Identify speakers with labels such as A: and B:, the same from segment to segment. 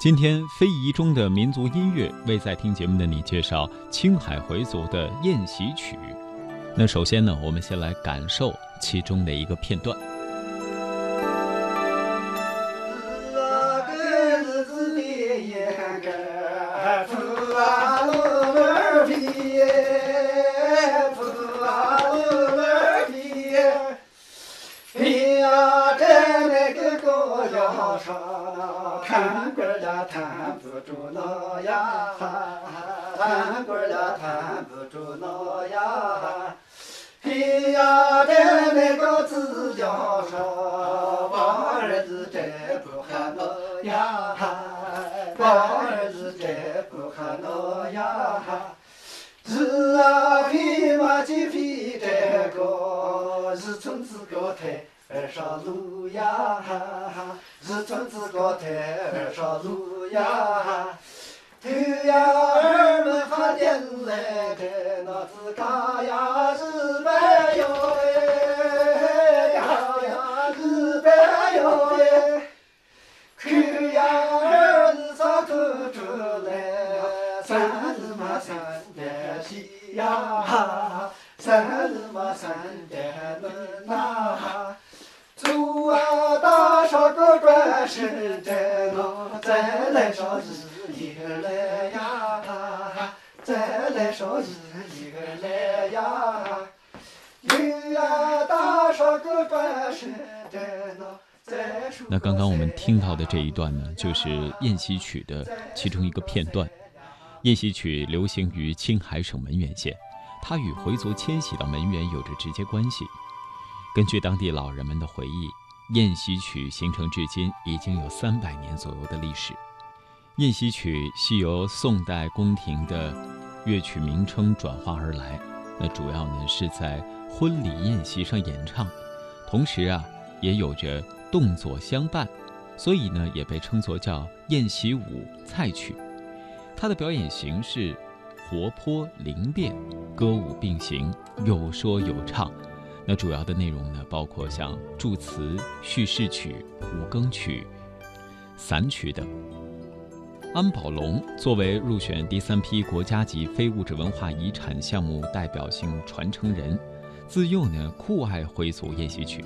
A: 今天非遗中的民族音乐，为在听节目的你介绍青海回族的宴席曲。那首先呢，我们先来感受其中的一个片段。
B: 上路呀，日村子高台儿上路呀，头呀儿们发电来的那子嘎呀日白哟哎，嘎呀日白哟哎，口呀儿子早吐出来，三日嘛三点西呀，三日嘛三点门呐。 走啊，大上个转身在那，再来上一个来呀，再来上一个来呀。那
A: 刚刚我们听到的这一段呢，就是宴席曲的其中一个片段。宴席曲流行于青海省门源县，它与回族迁徙到门源有着直接关系。根据当地老人们的回忆，宴席曲形成至今已经有三百年左右的历史。宴席曲系由宋代宫廷的乐曲名称转化而来，那主要呢是在婚礼宴席上演唱，同时啊也有着动作相伴，所以呢也被称作叫宴席舞菜曲。它的表演形式活泼灵便，歌舞并行，有说有唱。那主要的内容呢，包括像祝词、叙事曲、五更曲、散曲等。安宝龙作为入选第三批国家级非物质文化遗产项目代表性传承人，自幼呢酷爱回族宴席曲，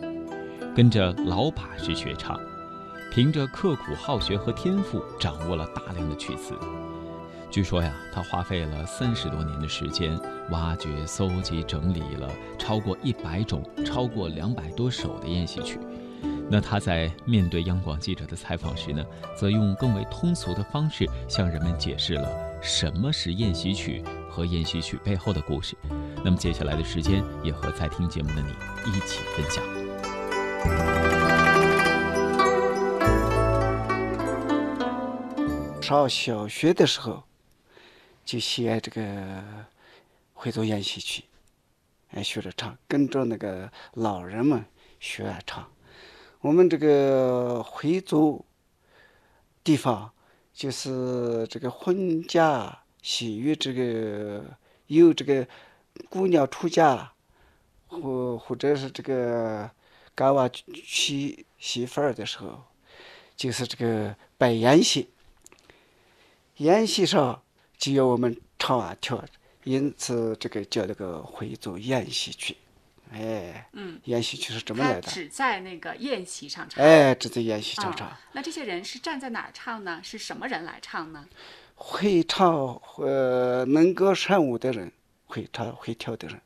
A: 跟着老把式学唱，凭着刻苦好学和天赋，掌握了大量的曲子。据说呀，他花费了三十多年的时间，挖掘、搜集、整理了超过一百种、超过两百多首的宴席曲。那他在面对央广记者的采访时呢，则用更为通俗的方式向人们解释了什么是宴席曲和宴席曲背后的故事。那么接下来的时间，也和在听节目的你一起分享。
B: 上小学的时候。就喜爱这个回族宴席曲，哎，学着唱，跟着那个老人们学唱。我们这个回族地方，就是这个婚嫁喜悦，这个有这个姑娘出嫁，或或者是这个干娃娶媳妇儿的时候，就是这个摆宴席，宴席上。只有我们唱啊跳，因此这个叫那个回族宴席曲，哎，
C: 嗯，
B: 宴席曲是怎么来的。
C: 只在那个宴席上唱。
B: 哎，只在宴席上唱。
C: 那这些人是站在哪儿唱呢？是什么人来唱呢？
B: 会唱呃能歌善舞的人，会唱会跳的人，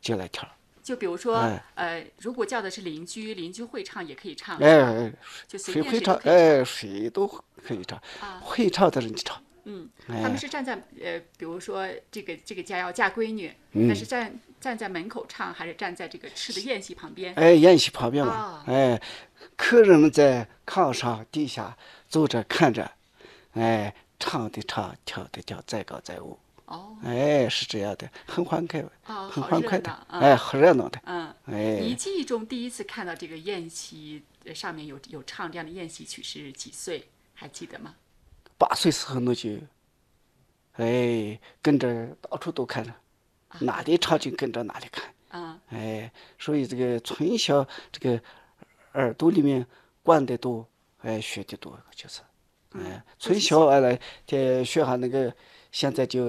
B: 就来跳。
C: 就比如说，呃，如果叫的是邻居，邻居会唱也可以唱。
B: 哎，
C: 就
B: 谁会唱？哎，谁都可以唱。会唱的人就唱。
C: 嗯，他们是站在呃，比如说这个这个家要嫁闺女，那是站站在门口唱，还是站在这个吃的宴席旁边？
B: 哎，宴席旁边嘛，哎，客人们在炕上地下坐着看着，哎，唱的唱，跳的跳，载歌载舞。
C: 哦，
B: 哎，是这样的，很欢快，很欢快的，
C: 哎，
B: 很热闹的。
C: 嗯，
B: 哎，
C: 你记忆中第一次看到这个宴席上面有有唱这样的宴席曲是几岁？还记得吗？
B: 八岁时候，那就，哎，跟着到处都看着，哪里唱就跟着哪里看。
C: 啊，
B: 哎，所以这个从小这个耳朵里面灌得多，哎，学的多，就是，哎，从小哎来，这学下那个，现在就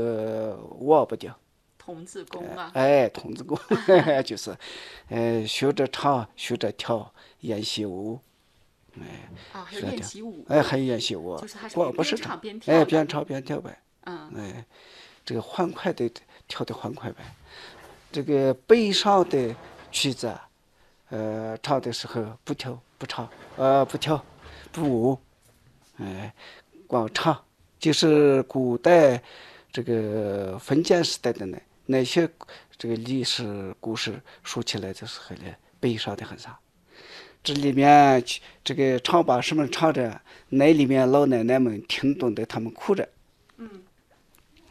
B: 忘不掉。
C: 童子功啊，
B: 哎，童子功 就是，呃，学着唱，学着跳，演习舞，
C: 啊，还有练习舞，
B: 哎，还有练习舞
C: 就是还，是
B: 光不是
C: 边唱边
B: 哎，边唱边跳呗，
C: 嗯，
B: 哎，这个欢快的跳的欢快呗，这个悲伤的曲子啊，呃，唱的时候不跳不唱，呃，不跳不舞，哎，光唱，就是古代这个封建时代的呢，那些这个历史故事说起来的时候呢，悲伤的很啥。这里面去这个唱吧，什么唱着，那里面老奶奶们听懂的，他们哭着。
C: 嗯。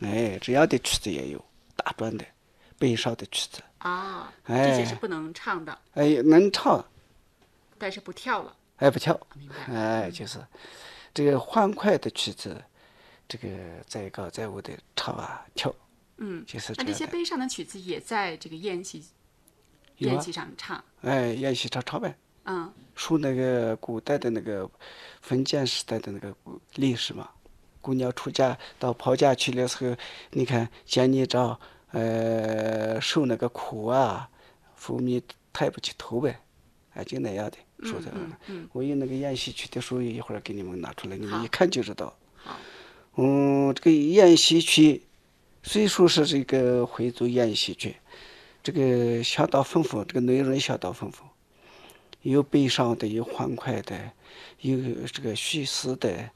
B: 哎，这样的曲子也有，大段的，悲伤的曲子，
C: 啊，这
B: 哎
C: 些是不能唱的，
B: 哎，能唱，
C: 但是不跳了，
B: 哎不跳，
C: 明白？
B: 哎，就是这个欢快的曲子，这个在高在舞的唱啊跳，
C: 嗯，
B: 就是
C: 那这些。悲伤的曲子也在这个宴席宴席上唱，
B: 哎，宴席上唱呗，
C: 嗯，
B: 说那个古代的那个封建时代的那个历史嘛，姑娘出嫁到婆家去的时候，你看见你长，呃，受那个苦啊，父母抬不起头呗，啊，就那样的说的。
C: 嗯嗯。
B: 我有那个演戏曲的书，一会儿给你们拿出来，你们一看就知道。
C: 好，
B: 嗯，这个演戏曲虽说是这个回族演戏曲，这个相当丰富，这个内容相当丰富，有悲伤的，有欢快的，有这个叙事的，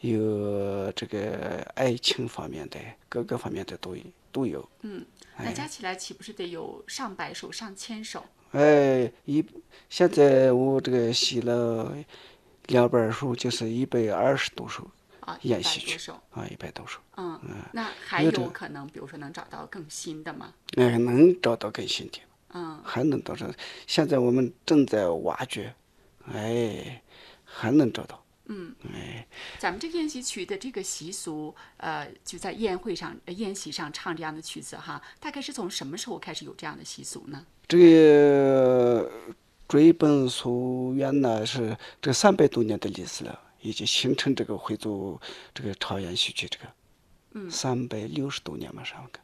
B: 有这个爱情方面的，各个方面的都有都有。
C: 嗯，那加起来岂不是得有上百首、上千首？
B: 哎，一现在我这个写了两本书，就是一百二十多首
C: 啊，
B: 演戏曲
C: 一百多首，
B: 啊，一百多首。
C: 嗯，那还
B: 有
C: 可能，比如说能找到更新的吗？
B: 哎，能找到更新的。
C: 嗯，
B: 还能找到。现在我们正在挖掘，哎，还能找到。
C: 嗯，
B: 哎，
C: 咱们这个宴席曲的这个习俗，呃，就在宴会上、呃宴席上唱这样的曲子哈，大概是从什么时候开始有这样的习俗呢？
B: 这个追本溯源呢，是这三百多年的历史了，已经形成这个回族这个朝阳戏曲这个，嗯，三百六十多年嘛，上个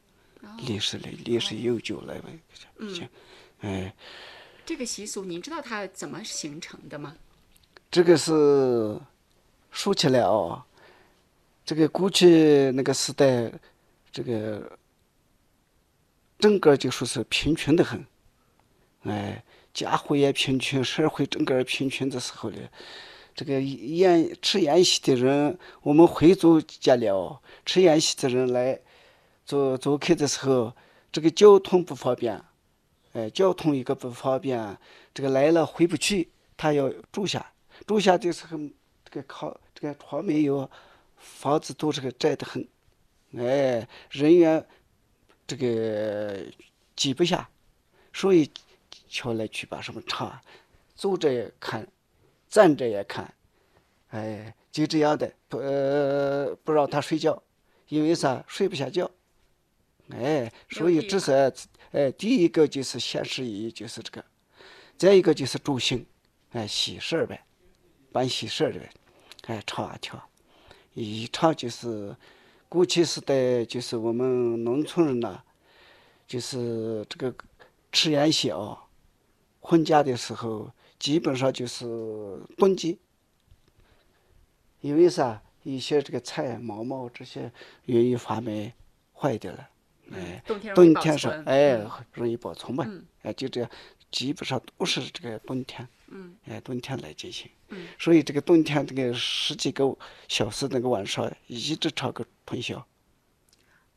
B: 历史了，历史悠久了呗，已经，哎，
C: 这个习俗，您知道它怎么形成的吗？
B: 这个是说起来哦，这个过去那个时代，这个整个就说是贫穷的很，哎，家户也贫穷，社会整个贫穷的时候呢，这个宴吃宴席的人，我们回族家里哦，吃宴席的人来走走开的时候，这个交通不方便，哎，交通一个不方便，这个来了回不去，他要住下。住下的时候，这个靠这个床没有，房子都是个窄得很，哎，人员这个挤不下，所以敲来去把什么唱，坐着也看，站着也看，哎，就这样的，不呃不让他睡觉，因为啥睡不下觉，哎，所以这是哎第一个就是现实意义就是这个，再一个就是助兴，哎喜事儿呗。办喜事儿的，哎，唱啊跳，一唱就是过去时代，就是我们农村人呐、就是这个吃宴席啊，婚嫁的时候，基本上就是冬季，因为啥？一些这个菜、毛毛这些容易发霉坏掉了，哎，
C: 冬天
B: 是哎
C: 嗯
B: 容易保存吧，
C: 嗯
B: 哎，就这样，基本上都是这个冬天。
C: 嗯
B: 哎，冬天来进行。
C: 嗯
B: 所以这个冬天这个十几个小时那个晚上一直唱个通宵。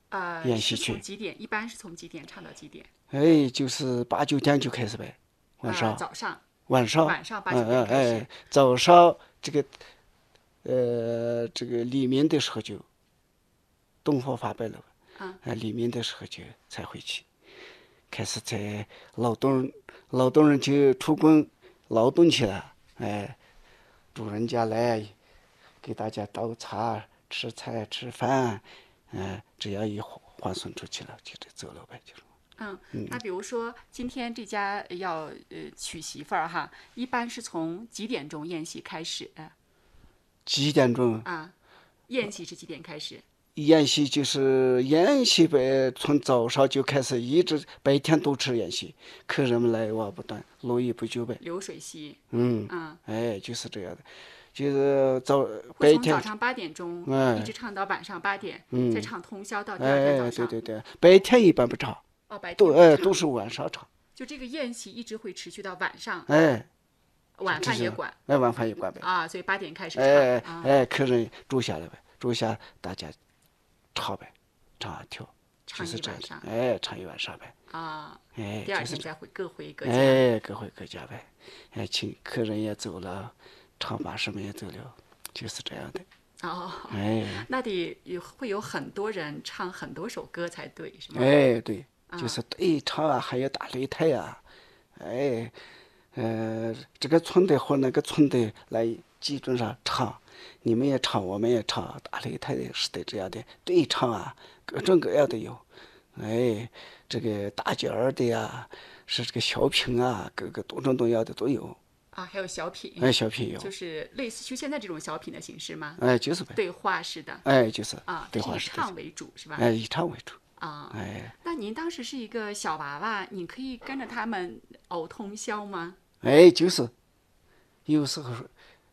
C: 呃，
B: 宴
C: 是
B: 席曲
C: 从几点？一般是从几点唱到几点？
B: 哎，就是八九点就开始呗，晚
C: 呃
B: 上、
C: 早上
B: 晚上
C: 晚上八
B: 嗯
C: 九点
B: 嗯
C: 开始
B: 哎，早上这个呃这个黎明的时候就东方发白了，
C: 嗯
B: 哎，黎明的时候就才回去，开始在劳动劳动人就出工劳动去了，哎，主人家来给大家倒茶、吃菜、吃饭，嗯、只要一换换算出去了，就得走了呗，就是。
C: 嗯，那比如说今天这家要呃娶媳妇儿哈，一般是从几点钟宴席开始？呃
B: 几点钟
C: 啊，宴席是几点开始？
B: 宴席就是宴席呗，从早上就开始，一直白天都吃宴席，客人们来往不断，络绎不绝呗。
C: 流水席，
B: 嗯，
C: 嗯，
B: 哎，就是这样的，就是早白天，
C: 从早上八点钟
B: 哎。
C: 一直唱到晚上八点，嗯。再唱通宵到第
B: 哎
C: 二天早
B: 哎，对对对，白天一般不唱，
C: 哦，白天
B: 都哎都是晚上唱，
C: 就这个宴席一直会持续到晚上，
B: 哎，
C: 晚饭也管。
B: 哎晚饭也管呗，
C: 啊，所以八点开始
B: 哎
C: 唱。哎，
B: 哎，客人住下来呗，住下大家唱呗，唱啊跳，就是这样的，哎，唱一晚上呗，
C: 啊，
B: 哎，
C: 第二天再回各回各家。
B: 哎，各回各家呗，哎，请客人也走了，唱把什么也走了，就是这样的，
C: 哦，
B: 哎。
C: 那得有会有很多人唱很多首歌才对，是吗？
B: 哎，对，就是对唱啊，还有打擂台啊，哎，呃，这个村的和那个村的来基本上唱，你们也唱，我们也唱，打擂台的是的这样的对唱啊，各种各样的有，哎，这个大角儿的呀，是这个小品啊，各个多种多样的都有，
C: 啊，还有小品，
B: 哎，小品有，
C: 就是类似就现在这种小品的形式吗？
B: 哎，就是呗，
C: 对话式的。
B: 哎，就是
C: 啊，
B: 对话
C: 唱为主是吧？
B: 哎，以唱为主，
C: 啊，
B: 哎，
C: 那您当时是一个小娃娃，你可以跟着他们熬通宵吗？
B: 哎，就是，有时候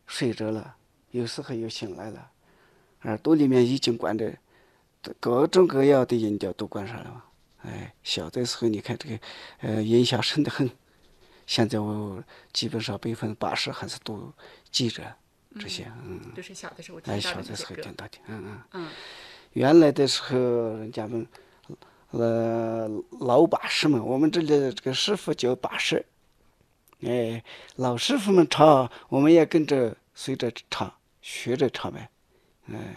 B: 睡着了，有时候又醒来了，耳朵里面已经关着各种各样的音调都关上了嘛。哎，小的时候你看这个，呃，印象深得很。现在我基本上百分之八十还是都记着这些，嗯，
C: 都是小的时候听
B: 哎，小的时候听到的，嗯嗯。
C: 嗯，
B: 原来的时候，人家们，呃，老把式们，我们这里的这个师傅叫把式，哎，老师傅们唱，我们也跟着随着唱，学着唱呗，嗯，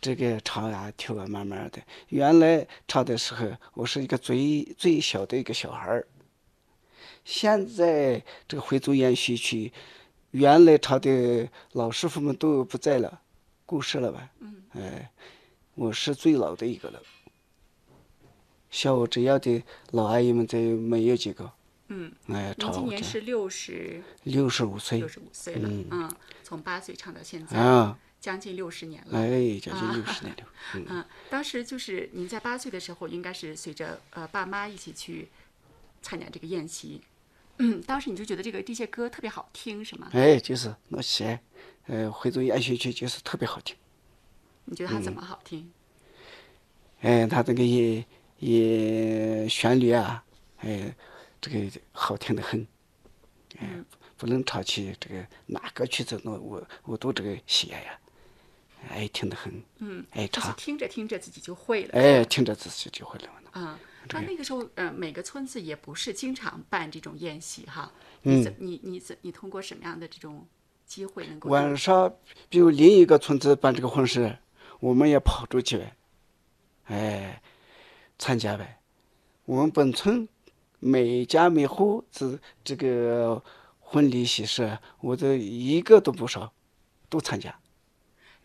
B: 这个唱啊跳啊，慢慢的。原来唱的时候，我是一个最最小的一个小孩儿。现在这个回族演戏曲，原来唱的老师傅们都不在了，过世了吧？嗯。哎，我是最老的一个了。像我这样的老阿姨们，这没有几个。
C: 嗯。
B: 哎，
C: 您今年是六十
B: 六十五岁
C: 六。十五岁了，嗯，从八岁唱到现在，
B: 啊，
C: 将近六十年了。
B: 哎，将近六十年了。嗯，
C: 嗯，当时就是您在八岁的时候，应该是随着呃爸妈一起去参加这个宴席。嗯，当时你就觉得这个这些歌特别好听，是吗？
B: 哎，就是那些，呃，回族演戏曲就是特别好听。
C: 你觉得它怎么好听？
B: 哎，它这个也也旋律啊，哎，这个好听的很。哎，不能唱起这个哪个曲子，我我我都这个喜爱呀，爱听的很。
C: 嗯，
B: 爱
C: 就是
B: 唱，
C: 听着听着自己就会了。
B: 哎，听着自己就会了。
C: 啊，那那个时候，呃，每个村子也不是经常办这种宴席哈。
B: 嗯
C: 你怎你你怎你通过什么样的这种机会能够
B: 晚上，比如另一个村子办这个婚事，我们也跑出去呗，哎，参加呗。我们本村每家每户这这个婚礼喜事，我都一个都不少，都参加。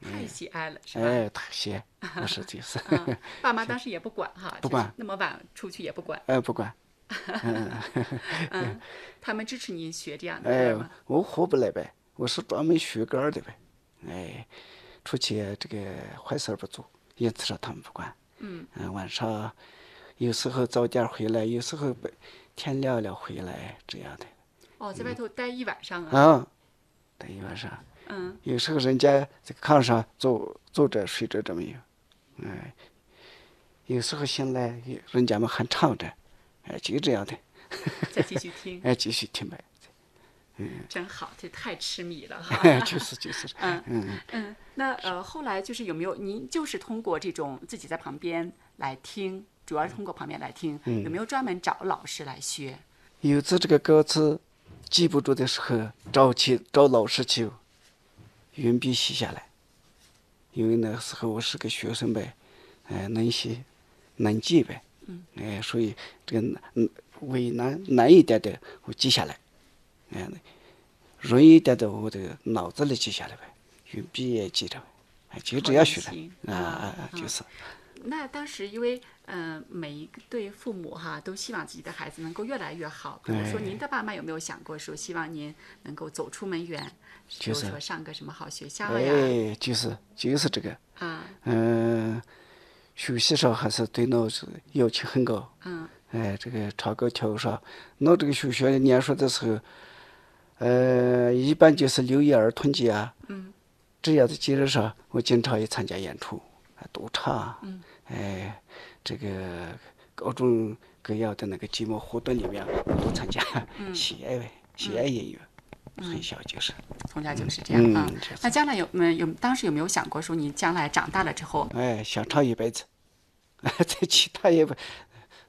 C: 太喜爱了，是吧？
B: 哎，太谢，不是就是，
C: 嗯，爸妈当时也不管哈，
B: 不管
C: 那么晚出去也不管。
B: 哎，不管，
C: 嗯，他们支持您学这样的
B: 哎我活不来呗，我是专门学歌儿的呗，哎，出去这个坏事儿不做，因此说他们不管。
C: 嗯，
B: 晚上有时候早点回来，有时候白天亮了回来，这样的
C: 哦，在外头待一晚上啊。
B: 啊，待一晚上。
C: 嗯，
B: 有时候人家在炕上坐坐着睡着这么有，哎，有时候醒来，人家们还唱着，哎，就这样的，
C: 再继续听，
B: 哎，继续听呗，嗯
C: 真好，这太痴迷了哈。
B: 就是就是，
C: 嗯
B: 嗯，
C: 嗯，那呃，后来就是有没有您就是通过这种自己在旁边来听，主要是通过旁边来听，
B: 嗯。
C: 有没有专门找老师来学？
B: 有次这个歌词记不住的时候，找去找老师去，用笔写下来。因为那时候我是个学生呗，哎，能写，能记呗，
C: 嗯，
B: 哎，所以这个难嗯为难难一点的我记下来，哎，容易一点的我这个脑子里记下来呗，用笔也记着，哎，就这样学的，啊啊就是，
C: 那当时因为呃每一对父母哈都希望自己的孩子能够越来越好，比如说
B: 哎
C: 您的爸妈有没有想过说希望您能够走出门远，比
B: 就是
C: 如说上个什么好学校呀？
B: 哎，就是就是这个，
C: 啊，
B: 嗯，学习上还是对我是要求很高。
C: 嗯
B: 哎，这个唱歌跳舞上，那这个学校念书的时候，呃，一般就是六一儿童节啊，
C: 嗯
B: 这样的节日上，我经常也参加演出，啊，督唱，
C: 嗯。
B: 哎，这个各种各样的那个节目活动里面我都参加，
C: 嗯。
B: 喜爱呗，喜爱音乐，从小就是，
C: 从小就是这样
B: 嗯
C: 啊。那将来有没有当时有没有想过说你将来长大了之后，
B: 哎，想唱一辈子，在其他也不，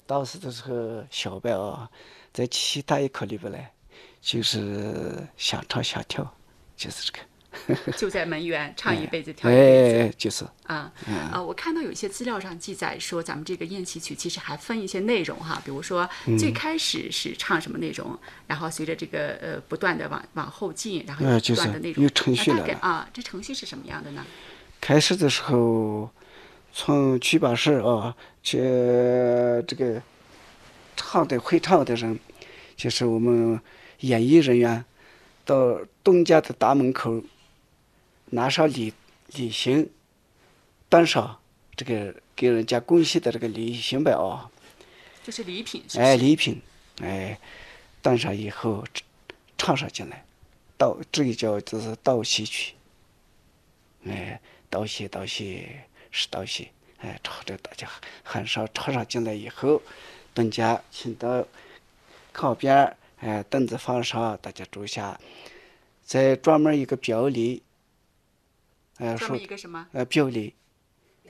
B: 当时的时候小白啊，在其他也考虑不来，就是想唱想跳，就是这个。
C: 就在门园唱一辈子跳一辈子？
B: 哎，就是，
C: 啊，啊，我看到有一些资料上记载说，咱们这个宴席曲其实还分一些内容哈，比如说
B: 嗯。
C: 最开始是唱什么内容，然后随着这个呃不断的往往后进，然后不
B: 就是
C: 断的内容，
B: 有程序了。
C: 啊，这程序是什么样的呢？
B: 开始的时候，从曲把式啊，去这个唱的会唱的人，就是我们演艺人员，到东家的大门口，拿上礼礼行，端上这个给人家恭喜的这个礼行呗啊，
C: 就是礼品，是不
B: 哎，礼品，哎，端上以后唱上进来，道这个叫就是道喜曲，哎，道喜道喜是道喜，哎，唱着大家喊上唱上进来以后，东家请到靠边儿，哎，凳子放上，大家坐下，再专门一个表礼，哎，
C: 专
B: 说
C: 一个什么？
B: 呃表里，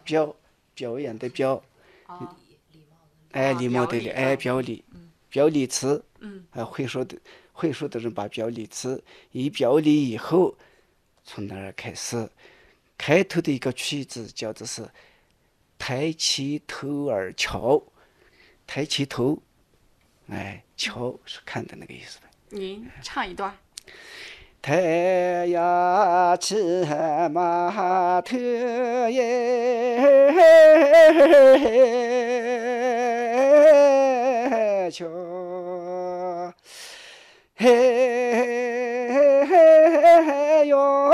B: 表表演的表。
C: 哦，
B: 哎，
C: 啊
B: 礼貌的礼，哎，
C: 表礼啊
B: 表礼，表礼词，
C: 嗯，
B: 啊，会说的会说的人把表里词一表里以后，从那儿开始，开头的一个曲子叫做是抬起头儿瞧，抬起头，哎，瞧是看的那个意思呗。
C: 您唱一段。
B: 太阳起码头耶瞧，嘿嘿哟，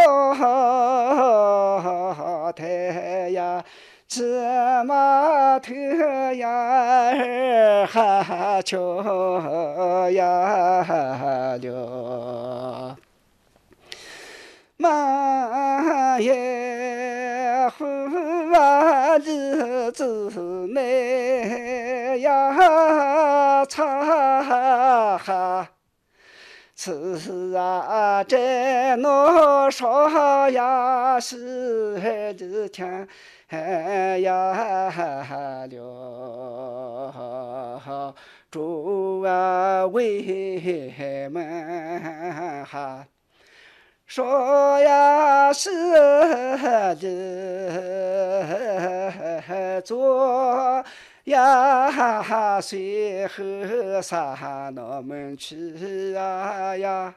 B: 太阳起码头呀哈瞧呀了。满眼湖啊，日子美呀，茶哈。此啊，在我说呀，是日天呀了，诸啊为门哈。说呀是的做呀，随后啥那们去啊呀，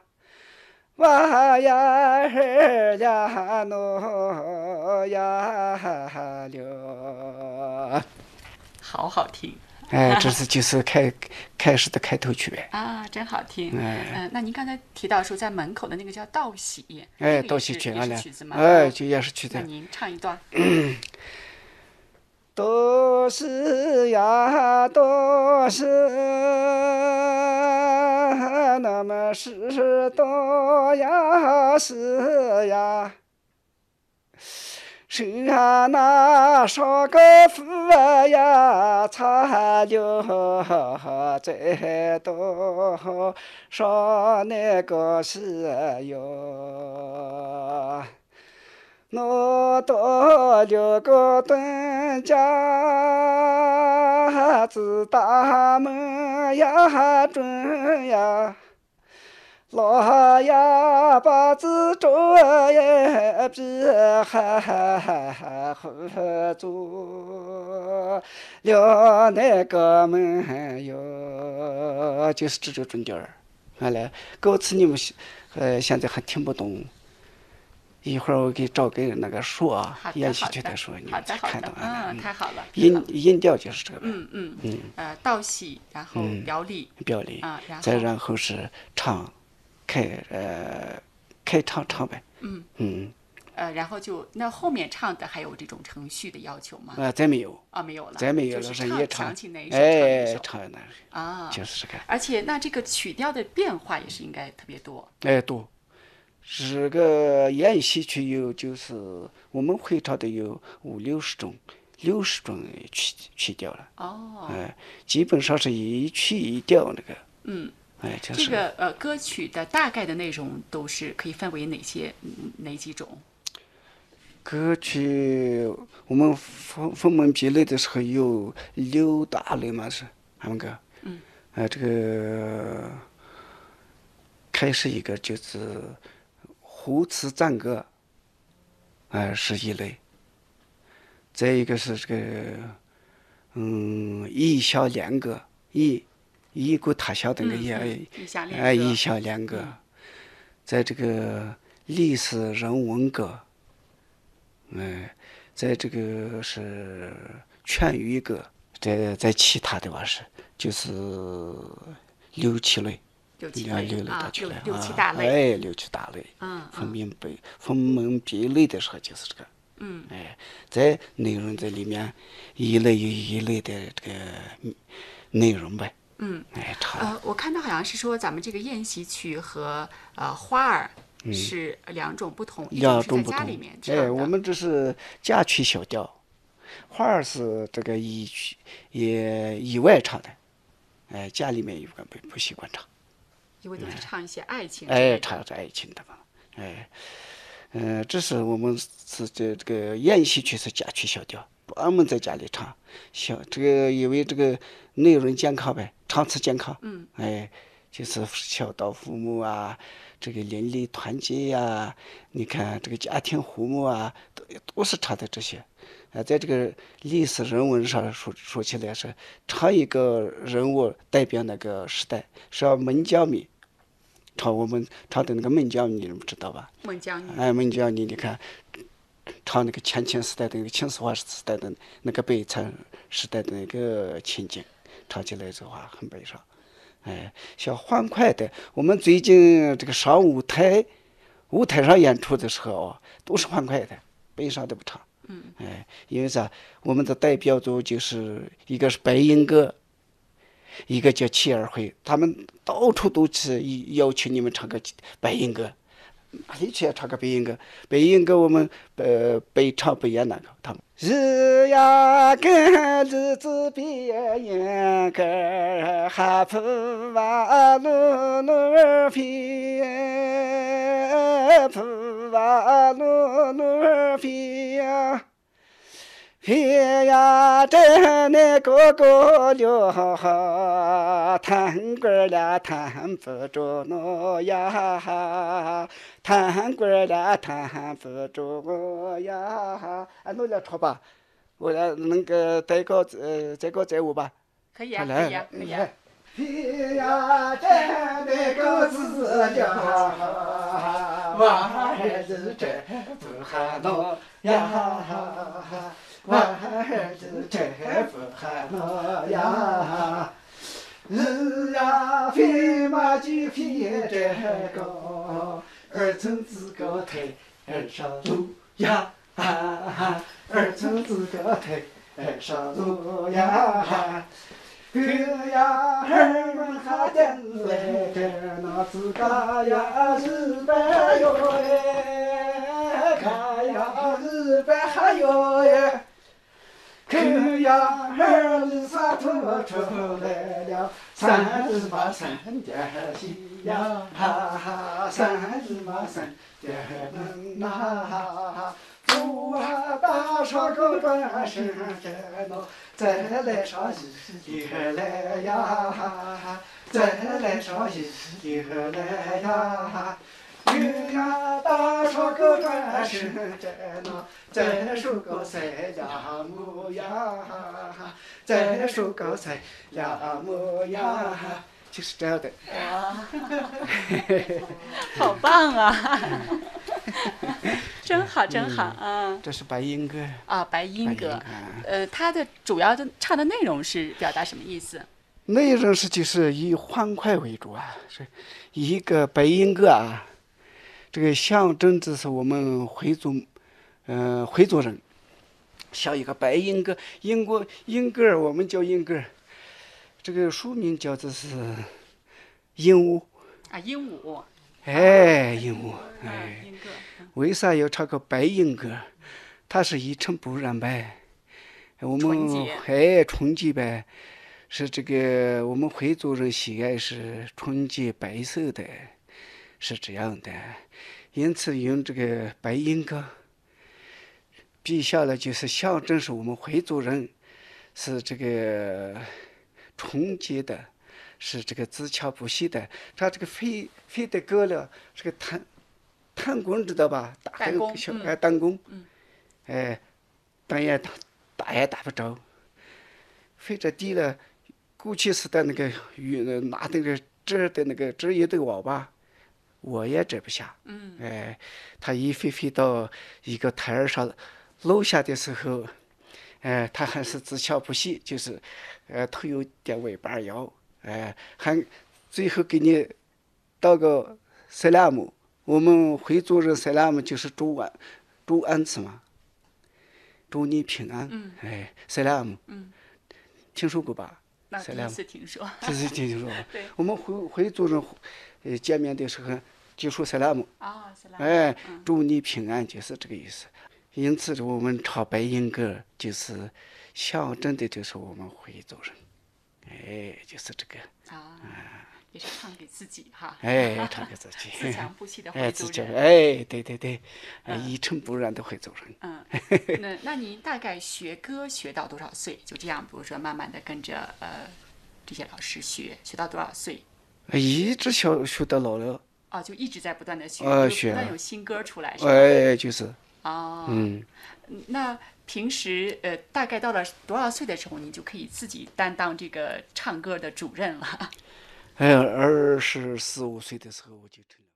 B: 哇呀儿呀诺呀了。
C: 好好听
B: 哎，这是就是开开始的开头曲呗。
C: 啊，真好听。
B: 哎
C: 嗯、那您刚才提到说在门口的那个叫道喜，
B: 哎，
C: 这个
B: 道喜曲
C: 子吗？
B: 哎，
C: 啊
B: 就也是曲子
C: 那。您唱一段。
B: 都是呀，都是那么是都呀是呀，是啊那少个夫呀，差了最多上那个是哟。我到了个东家子大门呀准呀，老爷把子着也比哈哈哈合作了那个门哟，就是这个准点儿。完了，歌词你们现呃现在还听不懂。一会儿我给找个那个书啊，演戏
C: 好的
B: 曲的书，你
C: 好
B: 们再
C: 的好的
B: 看到，
C: 嗯，太好了。
B: 音音调就是这个，
C: 嗯嗯
B: 嗯
C: 呃，道喜，然后表里
B: 表里，
C: 啊，然后
B: 再然后是唱，开呃开唱唱呗，
C: 嗯。
B: 嗯，
C: 呃，然后就那后面唱的还有这种程序的要求吗？
B: 啊，再没有，
C: 啊，没有了，
B: 再没有了，
C: 就是
B: 也唱
C: 唱想起哪一首唱哪首啊，
B: 就是这个，
C: 而且那这个曲调的变化也是应该特别多。
B: 哎多，这个演戏曲有就是我们会唱的有五六十种，六十种曲曲调了，
C: 哦，
B: 哎，基本上是一曲一调那个，
C: 嗯，
B: 哎，就
C: 这个呃歌曲的大概的内容都是可以分为哪些嗯哪几种？
B: 歌曲，我们分分门别类的时候有六大类嘛是，俺们哥，
C: 嗯，
B: 呃，这个开始一个就是胡词赞歌，啊、是一类，再一个是这个，嗯，一笑两歌，一一个他笑的那个
C: 嗯
B: 也，
C: 嗯一下练
B: 哎，
C: 歌。
B: 一小两个，在这个历史人文歌，哎，在这个是劝语歌，在在其他的话是就是六七类，
C: 六七类啊六，六七大类。
B: 哎，六七大类，
C: 嗯
B: 分门别分门别类的时候就是这个，
C: 嗯。
B: 哎，在内容在里面一类有一类的这个嗯内容呗，
C: 嗯。
B: 哎，差
C: 呃，我看到好像是说咱们这个宴席曲和呃花儿是两种不同，一种是在家里面。唱
B: 哎，
C: 的。
B: 我们这是家曲小调，花儿是这个以曲也以外唱的，哎，家里面一般不不习惯唱，
C: 因为都是唱一些爱情
B: 哎，
C: 的。
B: 唱着爱情的嘛，哎，嗯、这是我们是这这个宴席曲是家曲小调，专门在家里唱，小这个因为这个内容健康呗，唱词健康，
C: 嗯，
B: 哎，就是孝道父母啊，这个邻里团结呀、你看这个家庭和睦啊，都都是唱的这些。啊，在这个历史人文上说说起来是唱一个人物代表那个时代，是要孟姜女，唱我们唱的那个孟姜女，你们知道吧？
C: 孟姜女。
B: 哎，孟姜女，你看，唱那个前秦时代的那个秦始皇时代的那个悲惨时代的那个情景，唱起来的话很悲伤。哎，像欢快的，我们最近这个上舞台，舞台上演出的时候啊，都是欢快的，悲伤的不唱。
C: 嗯，
B: 哎，因为啥？我们的代表作就是一个是白银歌，一个叫七儿会，他们到处都是要求你们唱个白银歌。哪里去唱个白银歌？白银歌我们呃北唱北演那个他们。日呀跟日子白银歌，哈普哇噜噜皮，普哇噜噜皮呀。皮呀，这那个个了，贪官了贪不住我呀，贪官了贪不住我呀。俺弄了唱吧，我来那个再个呃再个再舞吧。
C: 可以啊，可以啊，可以啊。
B: 皮呀，这那个子了，娃儿子真不喊我呀。娃子真不喊我呀，日呀飞马就飞这个，二层子高台二上路呀，二层子高台二上路呀。哥呀，儿们还等来着，那自个呀日本哟哎，看呀日本还有耶。可呀，儿里啥吐出来了？三日嘛三点西呀，哈哈，三日嘛三点能呐，哈哈。不啊，打上个转身针喏，再来上一个来呀，哈哈，再来上一个来呀哈。女呀，打上个转身针喏，再数个三两母呀，再数个三两母呀，就是这样的。
C: 好棒啊！真好，真好啊！
B: 这是白音歌。
C: 啊，白音歌，呃，它的主要的唱的内容是表达什么意思？
B: 内容是就是以欢快为主啊，是一个白音歌啊，这个象征的是我们回族，嗯、回族人，像一个白鹦哥，英国鹦哥儿我们叫银歌。儿，这个书名叫做是鹦鹉，
C: 啊，鹦鹉，
B: 哎，鹦鹉，
C: 嗯
B: 哎，，为啥要唱个白鹦哥？它是一尘不染呗，我们哎纯洁呗，是这个我们回族人喜爱是纯洁白色的，是这样的，因此用这个白银歌，陛下呢就是象征是我们回族人是这个纯洁的，是这个自强不息的。他这个飞飞的歌了，这个弹弹弓知道吧？打
C: 弹
B: 小哎弹弓，
C: 嗯
B: 哎，打也打打也打不着。飞着低了，过去时代那个羽拿那个织的那个织衣的娃娃，我也摘不下。
C: 嗯，
B: 哎，它一飞飞到一个台儿上落下的时候，哎，它还是自强不息，就是，呃，头有点尾巴摇，哎，还最后给你倒个塞拉姆。我们回族人塞拉姆就是祝安，祝安词嘛，祝你平安。
C: 嗯
B: 哎，塞拉姆，
C: 嗯，
B: 听说过吧？
C: 那第一
B: 塞拉姆
C: 次听说，
B: 这是听说。
C: 对
B: 我们回回族人，呃，见面的时候就说塞拉姆。
C: 啊，是啦，
B: 哎
C: 嗯，
B: 祝你平安，就是这个意思。因此，我们唱白音歌，就是象征的，就是我们回族人。哎，就是这个，
C: 啊，也是唱给自己哈，
B: 哎，唱给自己。
C: 自强不息的
B: 哎，
C: 回
B: 自己，
C: 族人。
B: 哎，对对对，哎，一尘不染的回族人。
C: 嗯，那那您大概学歌学到多少岁？就这样，比如说慢慢的跟着呃这些老师学，学到多少岁？
B: 一直学学到老了，
C: 哦，就一直在不断的学，
B: 呃
C: 学不断有新歌出来，是吧？
B: 哎，就是，
C: 哦，
B: 嗯，
C: 那平时呃，大概到了多少岁的时候，你就可以自己担当这个唱歌的主任了？
B: 哎，二十四五岁的时候我就退了。